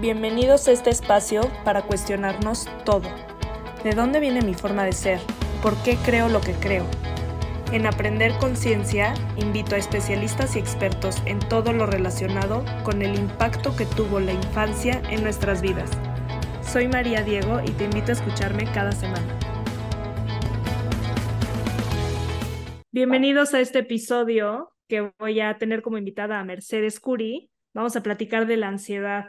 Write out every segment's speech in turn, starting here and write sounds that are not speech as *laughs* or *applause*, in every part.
Bienvenidos a este espacio para cuestionarnos todo. ¿De dónde viene mi forma de ser? ¿Por qué creo lo que creo? En Aprender Conciencia invito a especialistas y expertos en todo lo relacionado con el impacto que tuvo la infancia en nuestras vidas. Soy María Diego y te invito a escucharme cada semana. Bienvenidos a este episodio que voy a tener como invitada a Mercedes Curi. Vamos a platicar de la ansiedad.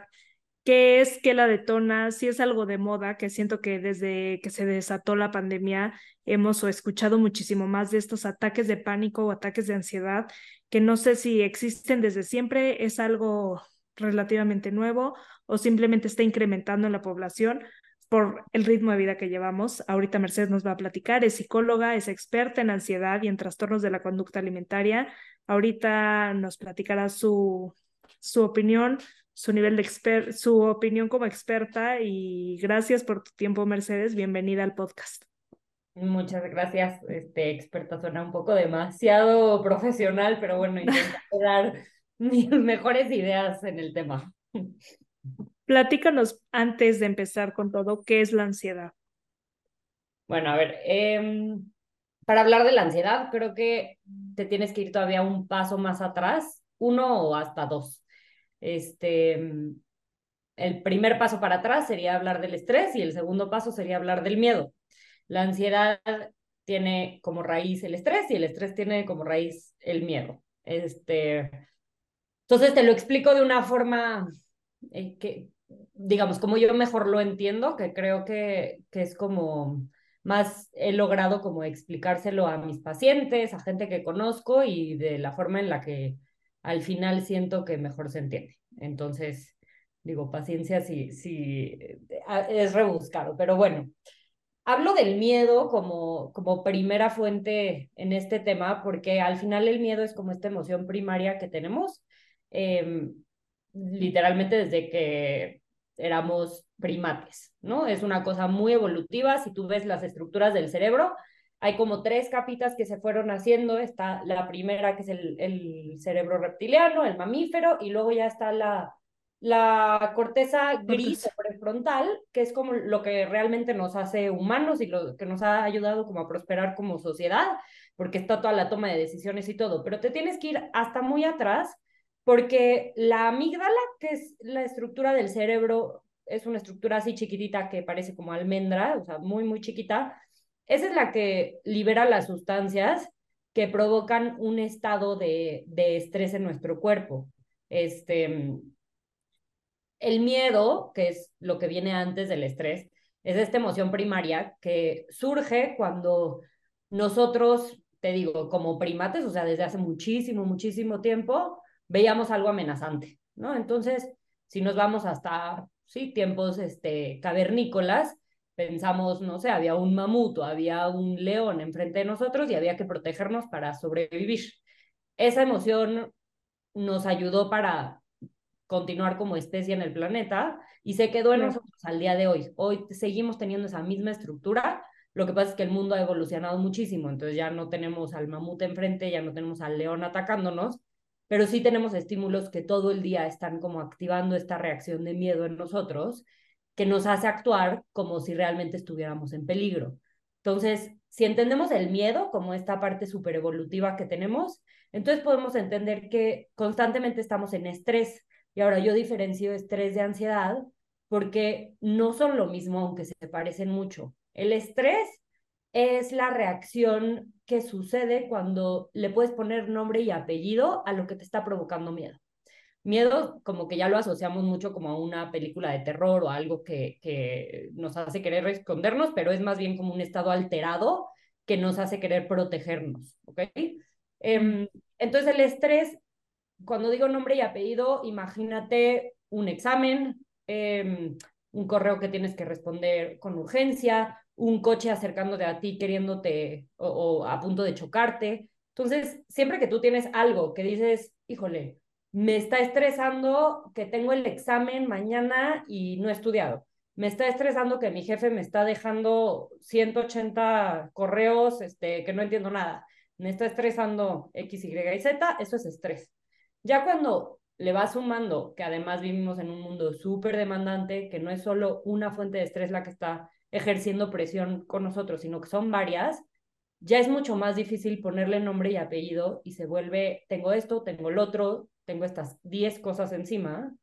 ¿Qué es? ¿Qué la detona? Si es algo de moda, que siento que desde que se desató la pandemia hemos escuchado muchísimo más de estos ataques de pánico o ataques de ansiedad, que no sé si existen desde siempre, es algo relativamente nuevo o simplemente está incrementando en la población por el ritmo de vida que llevamos. Ahorita Mercedes nos va a platicar, es psicóloga, es experta en ansiedad y en trastornos de la conducta alimentaria. Ahorita nos platicará su, su opinión, su nivel de exper su opinión como experta y gracias por tu tiempo, Mercedes. Bienvenida al podcast. Muchas gracias, este experta suena un poco demasiado profesional, pero bueno, *laughs* intentaré dar mis mejores ideas en el tema. Platícanos antes de empezar con todo, ¿qué es la ansiedad? Bueno, a ver, eh, para hablar de la ansiedad, creo que te tienes que ir todavía un paso más atrás, uno o hasta dos. Este, el primer paso para atrás sería hablar del estrés y el segundo paso sería hablar del miedo. La ansiedad tiene como raíz el estrés y el estrés tiene como raíz el miedo. Este, entonces te lo explico de una forma eh, que, digamos, como yo mejor lo entiendo, que creo que, que es como más he logrado como explicárselo a mis pacientes, a gente que conozco y de la forma en la que al final siento que mejor se entiende. Entonces, digo, paciencia si, si es rebuscado, pero bueno. Hablo del miedo como, como primera fuente en este tema porque al final el miedo es como esta emoción primaria que tenemos, em, literalmente desde que éramos primates, ¿no? Es una cosa muy evolutiva. Si tú ves las estructuras del cerebro, hay como tres capitas que se fueron haciendo. Está la primera, que es el, el cerebro reptiliano, el mamífero, y luego ya está la, la corteza gris prefrontal, que es como lo que realmente nos hace humanos y lo que nos ha ayudado como a prosperar como sociedad, porque está toda la toma de decisiones y todo. Pero te tienes que ir hasta muy atrás porque la amígdala, que es la estructura del cerebro, es una estructura así chiquitita que parece como almendra, o sea, muy, muy chiquita. Esa es la que libera las sustancias que provocan un estado de, de estrés en nuestro cuerpo. Este, el miedo, que es lo que viene antes del estrés, es esta emoción primaria que surge cuando nosotros, te digo, como primates, o sea, desde hace muchísimo, muchísimo tiempo, veíamos algo amenazante, ¿no? Entonces, si nos vamos hasta, sí, tiempos este, cavernícolas, pensamos, no sé, había un mamut o había un león enfrente de nosotros y había que protegernos para sobrevivir. Esa emoción nos ayudó para continuar como especie en el planeta y se quedó en nosotros al día de hoy. Hoy seguimos teniendo esa misma estructura, lo que pasa es que el mundo ha evolucionado muchísimo, entonces ya no tenemos al mamut enfrente, ya no tenemos al león atacándonos, pero sí tenemos estímulos que todo el día están como activando esta reacción de miedo en nosotros, que nos hace actuar como si realmente estuviéramos en peligro. Entonces, si entendemos el miedo como esta parte super evolutiva que tenemos, entonces podemos entender que constantemente estamos en estrés. Y ahora yo diferencio estrés de ansiedad porque no son lo mismo, aunque se parecen mucho. El estrés es la reacción que sucede cuando le puedes poner nombre y apellido a lo que te está provocando miedo. Miedo, como que ya lo asociamos mucho como a una película de terror o algo que, que nos hace querer escondernos, pero es más bien como un estado alterado que nos hace querer protegernos, ¿ok? Em, entonces el estrés, cuando digo nombre y apellido, imagínate un examen, em, un correo que tienes que responder con urgencia, un coche acercándote a ti queriéndote o, a punto de chocarte. Entonces, siempre que tú tienes algo que dices, híjole, me está estresando que tengo el examen mañana y no he estudiado. Me está estresando que mi jefe me está dejando 180 correos este, que no entiendo nada. Me está estresando X, Y y Z, eso es estrés. Ya cuando le vas sumando que además vivimos en un mundo súper demandante, que no es solo una fuente de estrés la que está ejerciendo presión con nosotros, sino que son varias, ya es mucho más difícil ponerle nombre y apellido y se vuelve, tengo esto, tengo el otro, tengo estas 10 cosas encima,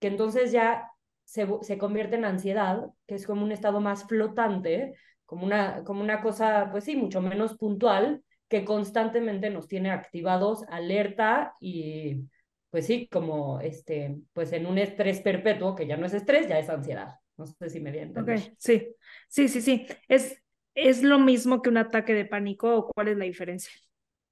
que entonces ya se, se convierte en ansiedad, que es como un estado más flotante, como una, como una cosa, pues sí, mucho menos puntual, que constantemente nos tiene activados, alerta y pues sí, como este, pues en un estrés perpetuo, que ya no es estrés, ya es ansiedad. No sé si me di Ok, sí, sí, sí, sí. ¿Es, ¿Es lo mismo que un ataque de pánico o cuál es la diferencia?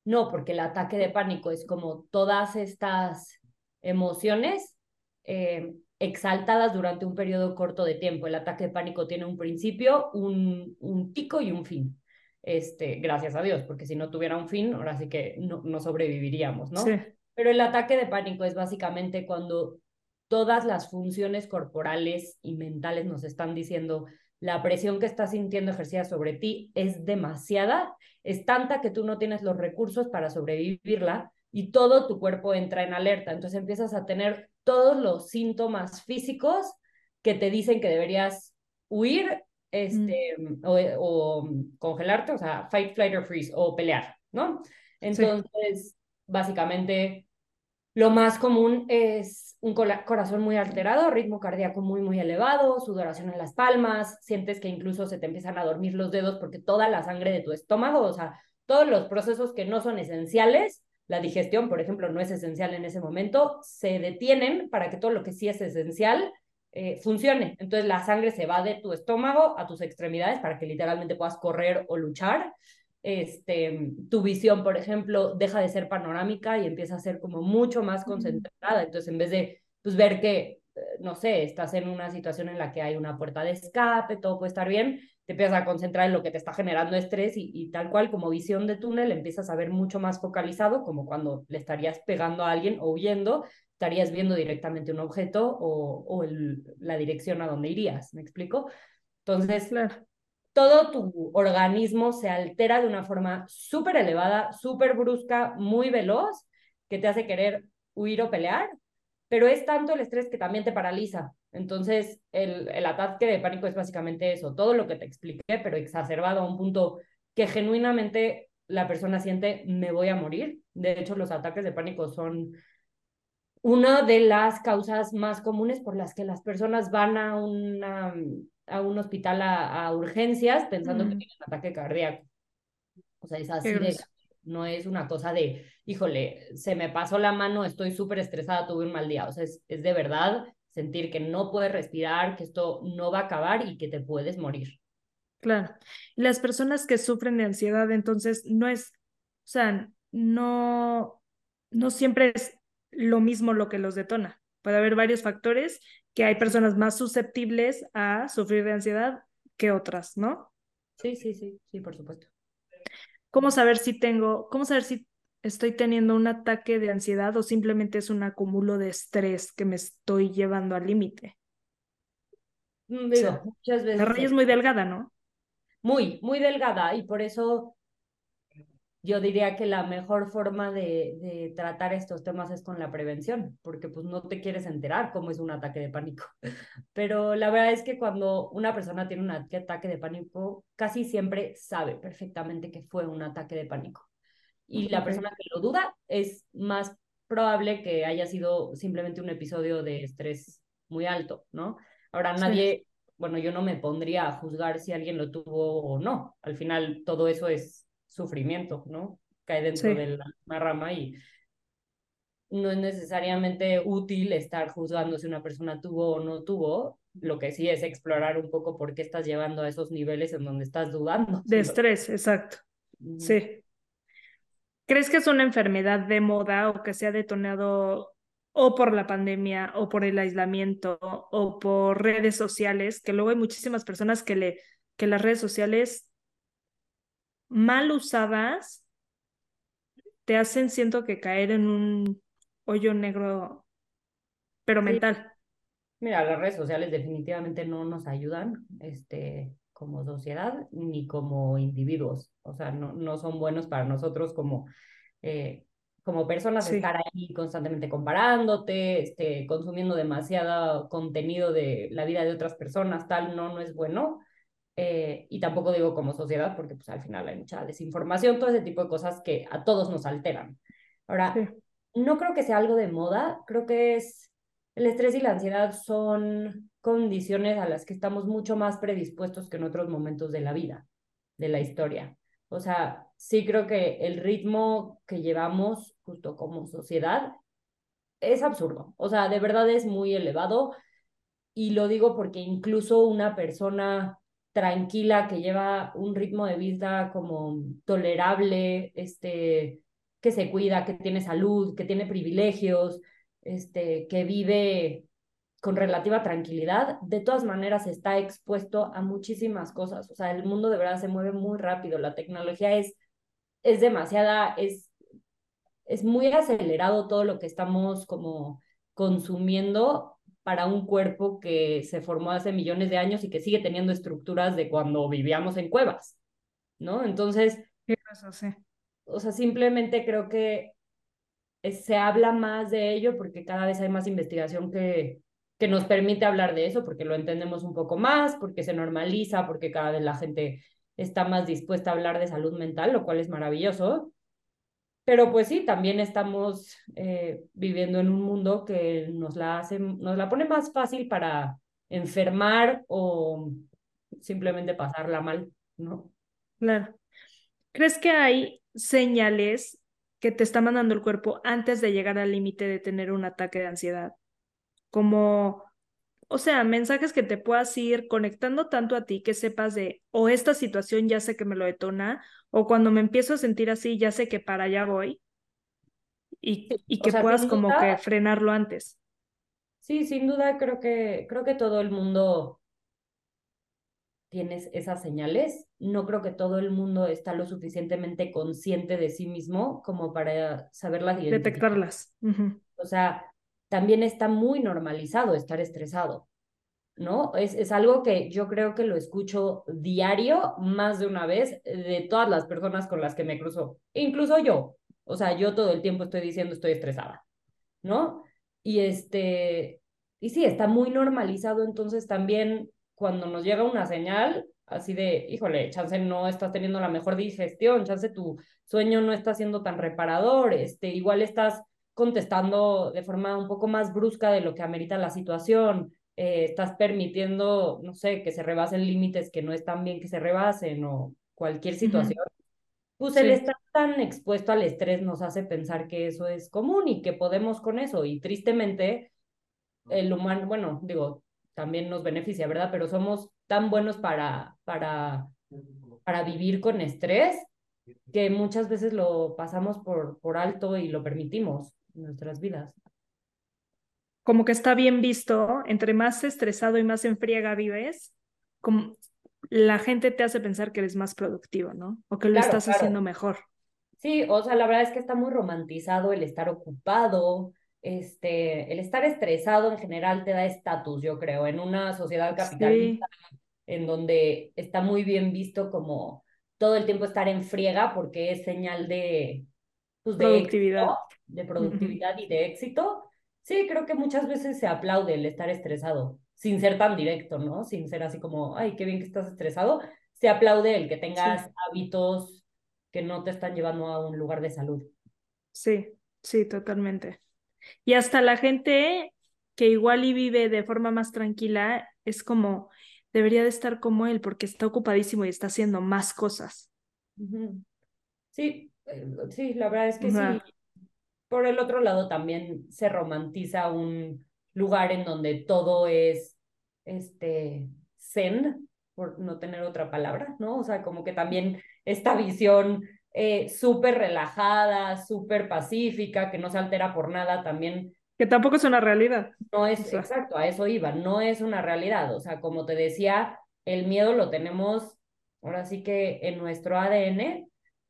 No, porque el ataque de pánico es como todas estas emociones eh, exaltadas durante un periodo corto de tiempo. El ataque de pánico tiene un principio, un, un pico y un fin. Este, gracias a Dios, porque si no tuviera un fin, ahora sí que no, no sobreviviríamos, ¿no? Sí. Pero el ataque de pánico es básicamente cuando todas las funciones corporales y mentales nos están diciendo la presión que estás sintiendo ejercida sobre ti es demasiada, es tanta que tú no tienes los recursos para sobrevivirla y todo tu cuerpo entra en alerta. Entonces empiezas a tener todos los síntomas físicos que te dicen que deberías huir este, mm. o, o, congelarte, o sea, fight, flight or freeze, o pelear, ¿no? Entonces, sí. básicamente, lo más común es un corazón muy alterado, ritmo cardíaco muy, muy elevado, sudoración en las palmas, sientes que incluso se te empiezan a dormir los dedos porque toda la sangre de tu estómago, o sea, todos los procesos que no son esenciales, la digestión, por ejemplo, no es esencial en ese momento, se detienen para que todo lo que sí es esencial eh, funcione. Entonces la sangre se va de tu estómago a tus extremidades para que literalmente puedas correr o luchar. Este, tu visión, por ejemplo, deja de ser panorámica y empieza a ser como mucho más concentrada. Entonces, en vez de pues, ver que, no sé, estás en una situación en la que hay una puerta de escape, todo puede estar bien, te empiezas a concentrar en lo que te está generando estrés y, y, tal cual como visión de túnel empiezas a ver mucho más focalizado, como cuando le estarías pegando a alguien o huyendo, estarías viendo directamente un objeto o, o el, la dirección a donde irías, ¿me explico? Entonces, claro. Todo tu organismo se altera de una forma súper elevada, súper brusca, muy veloz, que te hace querer huir o pelear, pero es tanto el estrés que también te paraliza. Entonces, el, ataque de pánico es básicamente eso, todo lo que te expliqué, pero exacerbado a un punto que genuinamente la persona siente, me voy a morir. De hecho, los ataques de pánico son una de las causas más comunes por las que las personas van a, una, a un hospital a, a urgencias pensando mm. que tienen un ataque cardíaco. O sea, es así de, no es una cosa de, híjole, se me pasó la mano, estoy súper estresada, tuve un mal día. O sea, es, es de verdad sentir que no puedes respirar, que esto no va a acabar y que te puedes morir. Claro. Las personas que sufren de ansiedad, entonces, no es, o sea, no, no siempre es lo mismo lo que los detona. Puede haber varios factores que hay personas más susceptibles a sufrir de ansiedad que otras, ¿no? Sí, sí, sí, sí, por supuesto. ¿Cómo saber si tengo, cómo saber si estoy teniendo un ataque de ansiedad o simplemente es un acumulo de estrés que me estoy llevando al límite? Digo, o sea, muchas veces. La raya es muy delgada, ¿no? Muy, muy delgada y por eso yo diría que la mejor forma de, de, tratar estos temas es con la prevención, porque pues no te quieres enterar cómo es un ataque de pánico. *laughs* Pero la verdad es que cuando una persona tiene un ataque de pánico, casi siempre sabe perfectamente que fue un ataque de pánico. Y la persona que lo duda es más probable que haya sido simplemente un episodio de estrés muy alto, ¿no? Ahora nadie, sí. bueno, yo no me pondría a juzgar si alguien lo tuvo o no. Al final todo eso es sufrimiento, ¿no? Cae dentro sí. de la, una rama y no es necesariamente útil estar juzgando si una persona tuvo o no tuvo, lo que sí es explorar un poco por qué estás llevando a esos niveles en donde estás dudando. De estrés, exacto. Uh -huh. Sí. ¿Crees que es una enfermedad de moda o que se ha detonado o por la pandemia o por el aislamiento o por redes sociales? Que luego hay muchísimas personas que le que las redes sociales mal usadas te hacen, siento que caer en un hoyo negro, pero sí. mental. Mira, las redes sociales definitivamente no nos ayudan este, como sociedad ni como individuos. O sea, no, no son buenos para nosotros como, eh, como personas estar ahí constantemente comparándote, este, consumiendo demasiado contenido de la vida de otras personas, tal, no, no es bueno. Eh, y tampoco digo como sociedad, porque pues al final hay mucha desinformación, todo ese tipo de cosas que a todos nos alteran. Ahora, no creo que sea algo de moda, creo que es el estrés y la ansiedad son condiciones a las que estamos mucho más predispuestos que en otros momentos de la vida, de la historia. O sea, sí creo que el ritmo que llevamos justo como sociedad es absurdo. O sea, de verdad es muy elevado. Y lo digo porque incluso una persona tranquila, que lleva un ritmo de vida como tolerable, este, que se cuida, que tiene salud, que tiene privilegios, este, que vive con relativa tranquilidad, de todas maneras está expuesto a muchísimas cosas. O sea, el mundo de verdad se mueve muy rápido, la tecnología es, es demasiada, es, es muy acelerado todo lo que estamos como consumiendo para un cuerpo que se formó hace millones de años y que sigue teniendo estructuras de cuando vivíamos en cuevas, ¿no? Entonces, o sea, simplemente creo que se habla más de ello porque cada vez hay más investigación que, que nos permite hablar de eso, porque lo entendemos un poco más, porque se normaliza, porque cada vez la gente está más dispuesta a hablar de salud mental, lo cual es maravilloso. Pero pues sí, también estamos eh, viviendo en un mundo que nos la, hace, nos la pone más fácil para enfermar o simplemente pasarla mal, ¿no? Claro. ¿Crees que hay señales que te está mandando el cuerpo antes de llegar al límite de tener un ataque de ansiedad? Como, o sea, mensajes que te puedas ir conectando tanto a ti que sepas de, o esta situación ya sé que me lo detona, o cuando me empiezo a sentir así, ya sé que para allá voy y, y que puedas como que frenarlo antes. Sí, sin duda creo que, creo que todo el mundo tiene esas señales. No creo que todo el mundo está lo suficientemente consciente de sí mismo como para saberlas identificar. Detectarlas. O sea, también está muy normalizado estar estresado. ¿no? Es, es algo que yo creo que lo escucho diario más de una vez de todas las personas con las que me cruzo, incluso yo. O sea, yo todo el tiempo estoy diciendo estoy estresada, ¿no? Y este, y sí, está muy normalizado, entonces también cuando nos llega una señal así de, híjole, chance no estás teniendo la mejor digestión, chance tu sueño no está siendo tan reparador, este, igual estás contestando de forma un poco más brusca de lo que amerita la situación, eh, estás permitiendo, no sé, que se rebasen límites que no están bien que se rebasen o cualquier situación, pues el estar tan expuesto al estrés nos hace pensar que eso es común y que podemos con eso. Y tristemente, el humano, bueno, digo, también nos beneficia, ¿verdad? Pero somos tan buenos para, para, para vivir con estrés que muchas veces lo pasamos por, por alto y lo permitimos en nuestras vidas como que está bien visto, entre más estresado y más en friega vives, como la gente te hace pensar que eres más productivo, ¿no? O que lo estás haciendo mejor. Sí, o sea, la verdad es que está muy romantizado el estar ocupado, este, el estar estresado en general te da estatus, yo creo, en una sociedad capitalista en donde está muy bien visto como todo el tiempo estar en friega porque es señal de, pues, de productividad, de productividad y de éxito. Sí, creo que muchas veces se aplaude el estar estresado, sin ser tan directo, ¿no? Sin ser así como, ay, qué bien que estás estresado. Se aplaude el que tengas hábitos que no te están llevando a un lugar de salud. Sí, sí, totalmente. Y hasta la gente que igual y vive de forma más tranquila, es como, debería de estar como él porque está ocupadísimo y está haciendo más cosas. Sí, sí, la verdad es que sí por el otro lado también se romantiza un lugar en donde todo es este zen, por no tener otra palabra, ¿no? O sea, como que también esta visión eh, súper relajada, súper pacífica, que no se altera por nada, también... Que tampoco es una realidad. No es, exacto, a eso iba, no es una realidad. O sea, como te decía, el miedo lo tenemos ahora sí que en nuestro ADN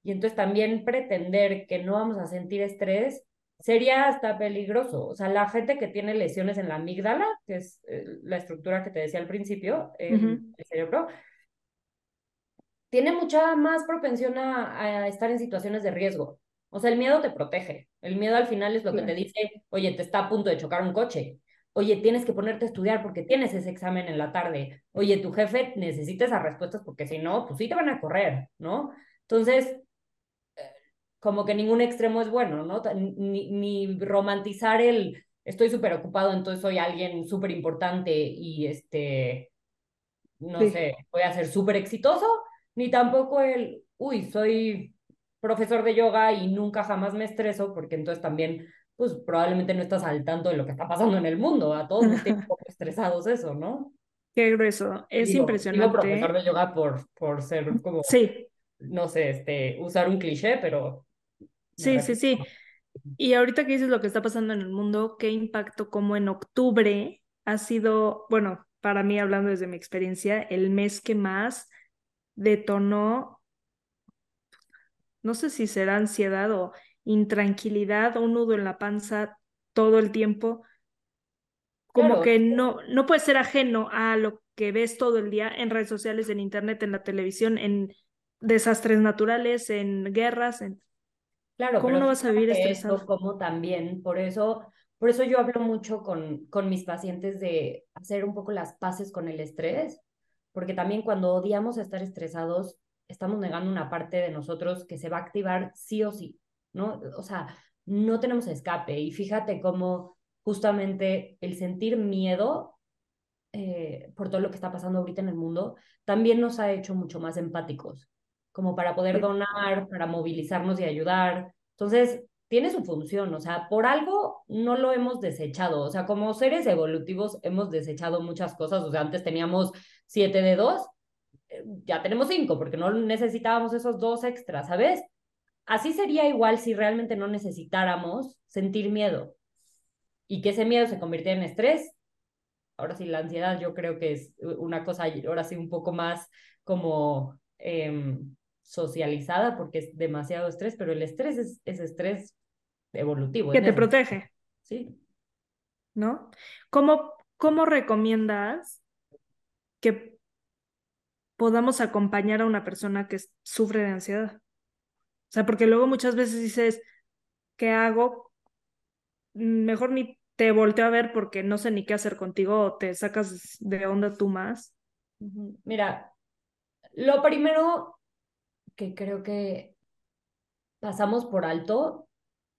y entonces también pretender que no vamos a sentir estrés sería hasta peligroso. O sea, la gente que tiene lesiones en la amígdala, que es eh, la estructura que te decía al principio, en el cerebro, tiene mucha más propensión a, estar en situaciones de riesgo. O sea, el miedo te protege. El miedo al final es lo que te dice, oye, te está a punto de chocar un coche. Oye, tienes que ponerte a estudiar porque tienes ese examen en la tarde. Oye, tu jefe necesita esas respuestas porque si no, pues sí te van a correr, ¿no? Entonces, como que ningún extremo es bueno, ¿no? Ni, ni romantizar el estoy súper ocupado, entonces soy alguien súper importante y este, no Sí. sé, voy a ser súper exitoso, ni tampoco el, uy, soy profesor de yoga y nunca jamás me estreso, porque entonces también, pues probablemente no estás al tanto de lo que está pasando en el mundo, a todos nos tienen un *laughs* poco estresados eso, ¿no? Qué grueso, es digo, Digo profesor impresionante. de yoga por, por ser como, Sí, no sé, este, usar un cliché, pero sí, sí, sí. Y ahorita que dices lo que está pasando en el mundo, qué impacto como en octubre ha sido, bueno, para mí hablando desde mi experiencia, el mes que más detonó, no sé si será ansiedad o intranquilidad, un nudo en la panza todo el tiempo, como Claro, que no, no puedes ser ajeno a lo que ves todo el día en redes sociales, en internet, en la televisión, en desastres naturales, en guerras, en Claro, ¿cómo pero no vas a vivir estresado? esto como también, por eso, por eso yo hablo mucho con, con mis pacientes de hacer un poco las paces con el estrés, porque también cuando odiamos estar estresados, estamos negando una parte de nosotros que se va a activar sí o sí, ¿no? O sea, no tenemos escape. Y fíjate cómo justamente el sentir miedo eh, por todo lo que está pasando ahorita en el mundo, también nos ha hecho mucho más empáticos como para poder donar, para movilizarnos y ayudar. Entonces, tiene su función, o sea, por algo no lo hemos desechado, o sea, como seres evolutivos hemos desechado muchas cosas, o sea, antes teníamos siete dedos, eh, ya tenemos cinco, porque no necesitábamos esos dos extras, ¿sabes? Así sería igual si realmente no necesitáramos sentir miedo y que ese miedo se convirtiera en estrés. Ahora sí, la ansiedad yo creo que es una cosa, ahora sí, un poco más como eh, socializada porque es demasiado estrés, pero el estrés es, es estrés evolutivo. Que te protege, Sí. ¿no? ¿Cómo, cómo recomiendas que podamos acompañar a una persona que sufre de ansiedad? O sea, porque luego muchas veces dices, ¿qué hago? Mejor ni te volteo a ver porque no sé ni qué hacer contigo o te sacas de onda tú más. Mira, lo primero que creo que pasamos por alto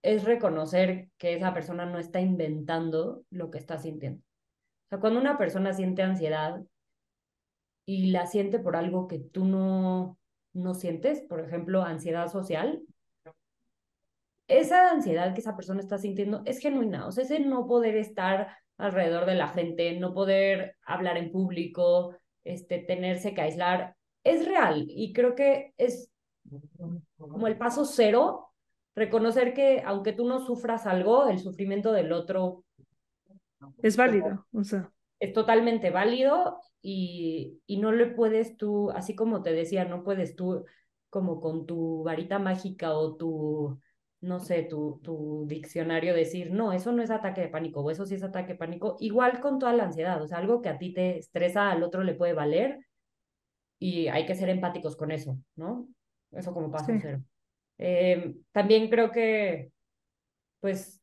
es reconocer que esa persona no está inventando lo que está sintiendo. O sea, cuando una persona siente ansiedad y la siente por algo que tú no, no sientes, por ejemplo, ansiedad social, esa ansiedad que esa persona está sintiendo es genuina, o sea, ese no poder estar alrededor de la gente, no poder hablar en público, este, tenerse que aislar, es real y creo que es como el paso cero, reconocer que aunque tú no sufras algo, el sufrimiento del otro Es válido, o sea. es totalmente válido y, y no le puedes tú, así como te decía, no puedes tú como con tu varita mágica o tu, no sé, tu, tu diccionario decir, no, eso no es ataque de pánico o eso sí es ataque de pánico, igual con toda la ansiedad, o sea, algo que a ti te estresa, al otro le puede valer y hay que ser empáticos con eso, ¿no? Eso como paso Sí. cero. Eh, también creo que, pues,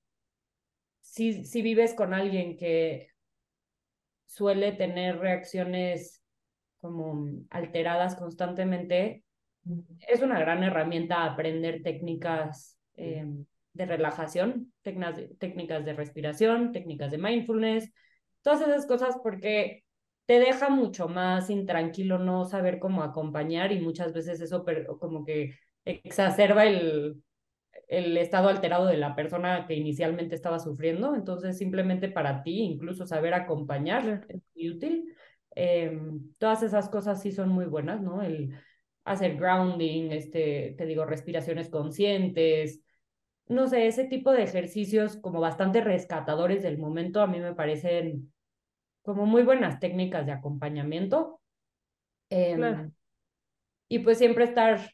si, si vives con alguien que suele tener reacciones como alteradas constantemente, es una gran herramienta aprender técnicas eh, de relajación, técnicas de, técnicas de respiración, técnicas de mindfulness, todas esas cosas porque te deja mucho más intranquilo no saber cómo acompañar y muchas veces eso como que exacerba el, el estado alterado de la persona que inicialmente estaba sufriendo. Entonces, simplemente para ti, incluso saber acompañar es muy útil. Eh, todas esas cosas sí son muy buenas, ¿no? El hacer grounding, este, te digo, respiraciones conscientes, no sé, ese tipo de ejercicios como bastante rescatadores del momento a mí me parecen como muy buenas técnicas de acompañamiento. Eh, Claro. Y pues siempre estar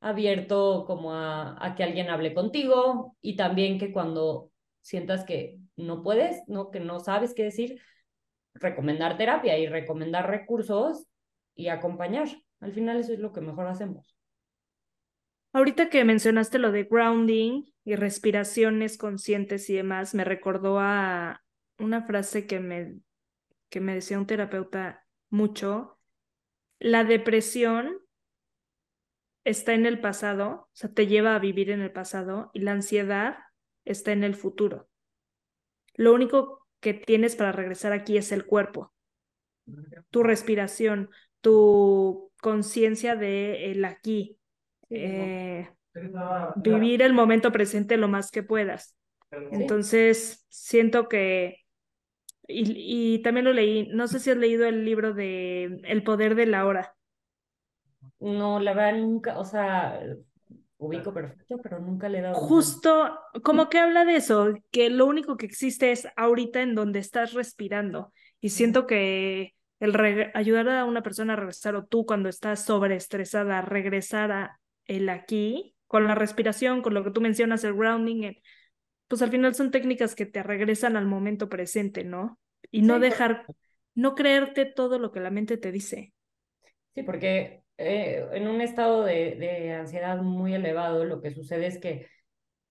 abierto como a, a, que alguien hable contigo y también que cuando sientas que no puedes, ¿no? que no sabes qué decir, recomendar terapia y recomendar recursos y acompañar. Al final eso es lo que mejor hacemos. Ahorita que mencionaste lo de grounding y respiraciones conscientes y demás, me recordó a una frase que me, que me decía un terapeuta mucho. La depresión está en el pasado, o sea, te lleva a vivir en el pasado y la ansiedad está en el futuro. Lo único que tienes para regresar aquí es el cuerpo, tu respiración, tu conciencia de el aquí, eh, vivir el momento presente lo más que puedas. Entonces, siento que, y, y, también lo leí, no sé si has leído el libro de El poder de la hora. No, la verdad nunca, o sea, ubico perfecto, pero nunca le he dado. Justo, como que habla de eso, que lo único que existe es ahorita en donde estás respirando. Y siento que el ayudar a una persona a regresar o tú cuando estás sobreestresada, regresar a el aquí, con la respiración, con lo que tú mencionas, el grounding, pues al final son técnicas que te regresan al momento presente, ¿no? Y no dejar, no creerte todo lo que la mente te dice. Sí, porque eh, en un estado de, de ansiedad muy elevado, lo que sucede es que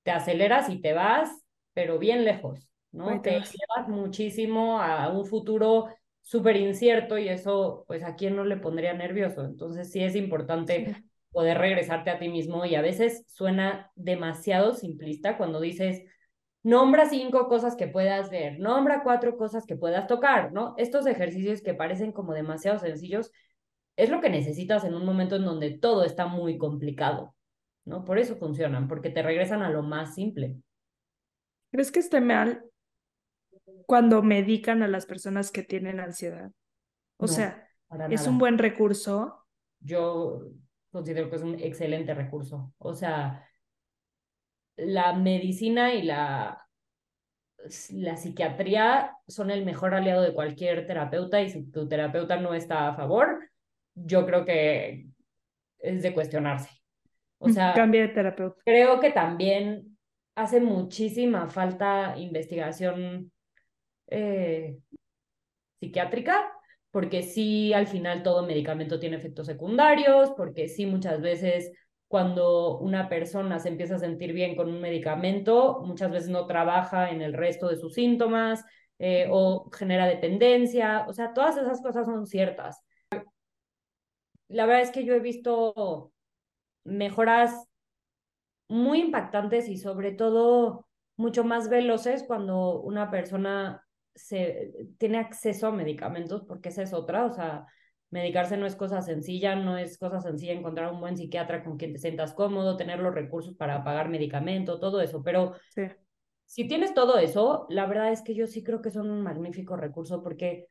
te aceleras y te vas, pero bien lejos, ¿no? te llevas muchísimo a un futuro súper incierto y eso, pues a quién no le pondría nervioso. Entonces sí es importante poder regresarte a ti mismo y a veces suena demasiado simplista cuando dices, nombra cinco cosas que puedas ver, nombra cuatro cosas que puedas tocar, ¿no? Estos ejercicios que parecen como demasiado sencillos es lo que necesitas en un momento en donde todo está muy complicado, ¿no? Por eso funcionan, porque te regresan a lo más simple. ¿Crees que esté mal cuando medican a las personas que tienen ansiedad. O sea, es un buen recurso. Yo considero que es un excelente recurso. O sea, la medicina y la, la psiquiatría son el mejor aliado de cualquier terapeuta y si tu terapeuta no está a favor, yo creo que es de cuestionarse. O sea, cambia de terapeuta. Creo que también hace muchísima falta investigación eh, psiquiátrica, porque sí, al final todo medicamento tiene efectos secundarios, porque sí, muchas veces cuando una persona se empieza a sentir bien con un medicamento, muchas veces no trabaja en el resto de sus síntomas eh, o genera dependencia, o sea, todas esas cosas son ciertas. La verdad es que yo he visto mejoras muy impactantes y sobre todo mucho más veloces cuando una persona se tiene acceso a medicamentos, porque esa es otra, o sea, medicarse no es cosa sencilla, no es cosa sencilla encontrar un buen psiquiatra con quien te sientas cómodo, tener los recursos para pagar medicamento, todo eso, pero si tienes todo eso, la verdad es que yo sí creo que son un magnífico recurso porque,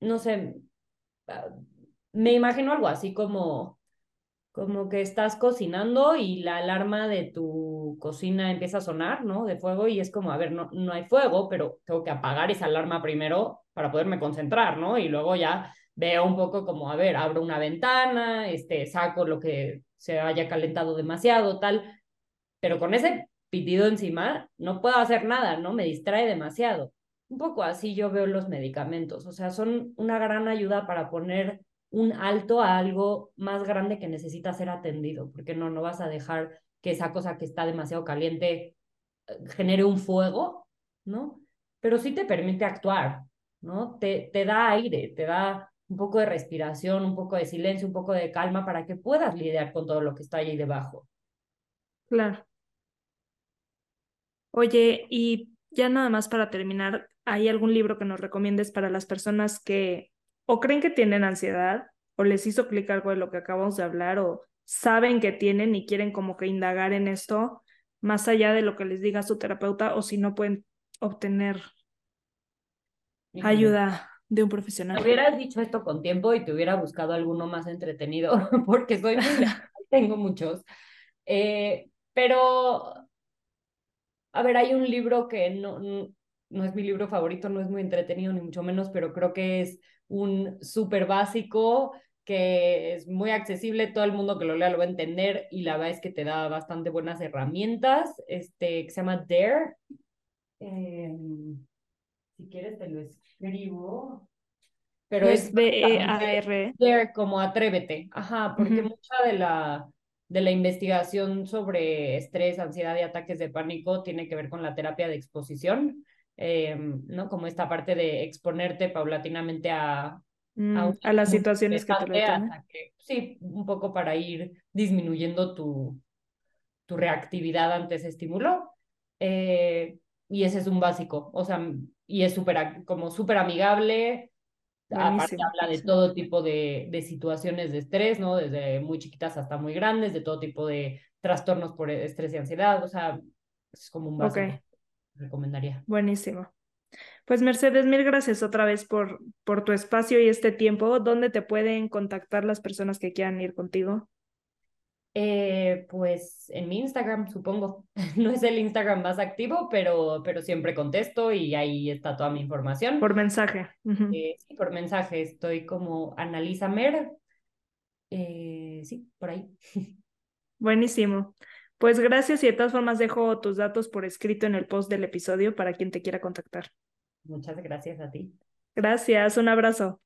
no sé, ah, me imagino algo así como como que estás cocinando y la alarma de tu cocina empieza a sonar, ¿no? De fuego y es como, a ver, no, no hay fuego, pero tengo que apagar esa alarma primero para poderme concentrar, ¿no? Y luego ya veo un poco como, a ver, abro una ventana, este, saco lo que se haya calentado demasiado, tal, pero con ese pitido encima no puedo hacer nada, ¿no? Me distrae demasiado. Un poco así yo veo los medicamentos, o sea, son una gran ayuda para poner un alto a algo más grande que necesita ser atendido, porque no, no vas a dejar que esa cosa que está demasiado caliente eh, genere un fuego, ¿no? Pero sí te permite actuar, ¿no? Te, te da aire, te da un poco de respiración, un poco de silencio, un poco de calma para que puedas lidiar con todo lo que está ahí debajo. Claro. Oye, y ya nada más para terminar, ¿hay algún libro que nos recomiendes para las personas que o creen que tienen ansiedad, o les hizo clic algo de lo que acabamos de hablar, o saben que tienen y quieren como que indagar en esto, más allá de lo que les diga su terapeuta, o si no pueden obtener ayuda de un profesional. Te hubieras dicho esto con tiempo y te hubiera buscado alguno más entretenido, *laughs* porque soy muy *laughs* tengo muchos. Eh, pero, a ver, hay un libro que no, no es mi libro favorito, no es muy entretenido, ni mucho menos, pero creo que es un súper básico que es muy accesible, todo el mundo que lo lea lo va a entender y la verdad es que te da bastante buenas herramientas, este, que se llama Dare. Em, si quieres te lo escribo. Pero es, de a r Dare como atrévete, ajá, porque mucha de la de la investigación sobre estrés, ansiedad y ataques de pánico tiene que ver con la terapia de exposición, eh, ¿no? Como esta parte de exponerte paulatinamente a, mm, a, las situaciones que te lo que, Sí, un poco para ir disminuyendo tu, tu reactividad ante ese estímulo. Eh, y ese es un básico, o sea, y es súper, como súper amigable, Aparte habla de todo tipo de, de, situaciones de estrés, ¿no? Desde muy chiquitas hasta muy grandes, de todo tipo de trastornos por estrés y ansiedad, o sea, es como un básico. Recomendaría. Buenísimo. Pues Mercedes, mil gracias otra vez por, por tu espacio y este tiempo. ¿Dónde te pueden contactar las personas que quieran ir contigo? Eh, pues en mi Instagram, supongo. *laughs* No es el Instagram más activo, pero, pero siempre contesto y ahí está toda mi información. Por mensaje. Eh, sí, por mensaje. Estoy como Analisa Mer. Eh, sí, por ahí. *laughs* Buenísimo. Pues gracias y de todas formas dejo tus datos por escrito en el post del episodio para quien te quiera contactar. Muchas gracias a ti. Gracias, un abrazo.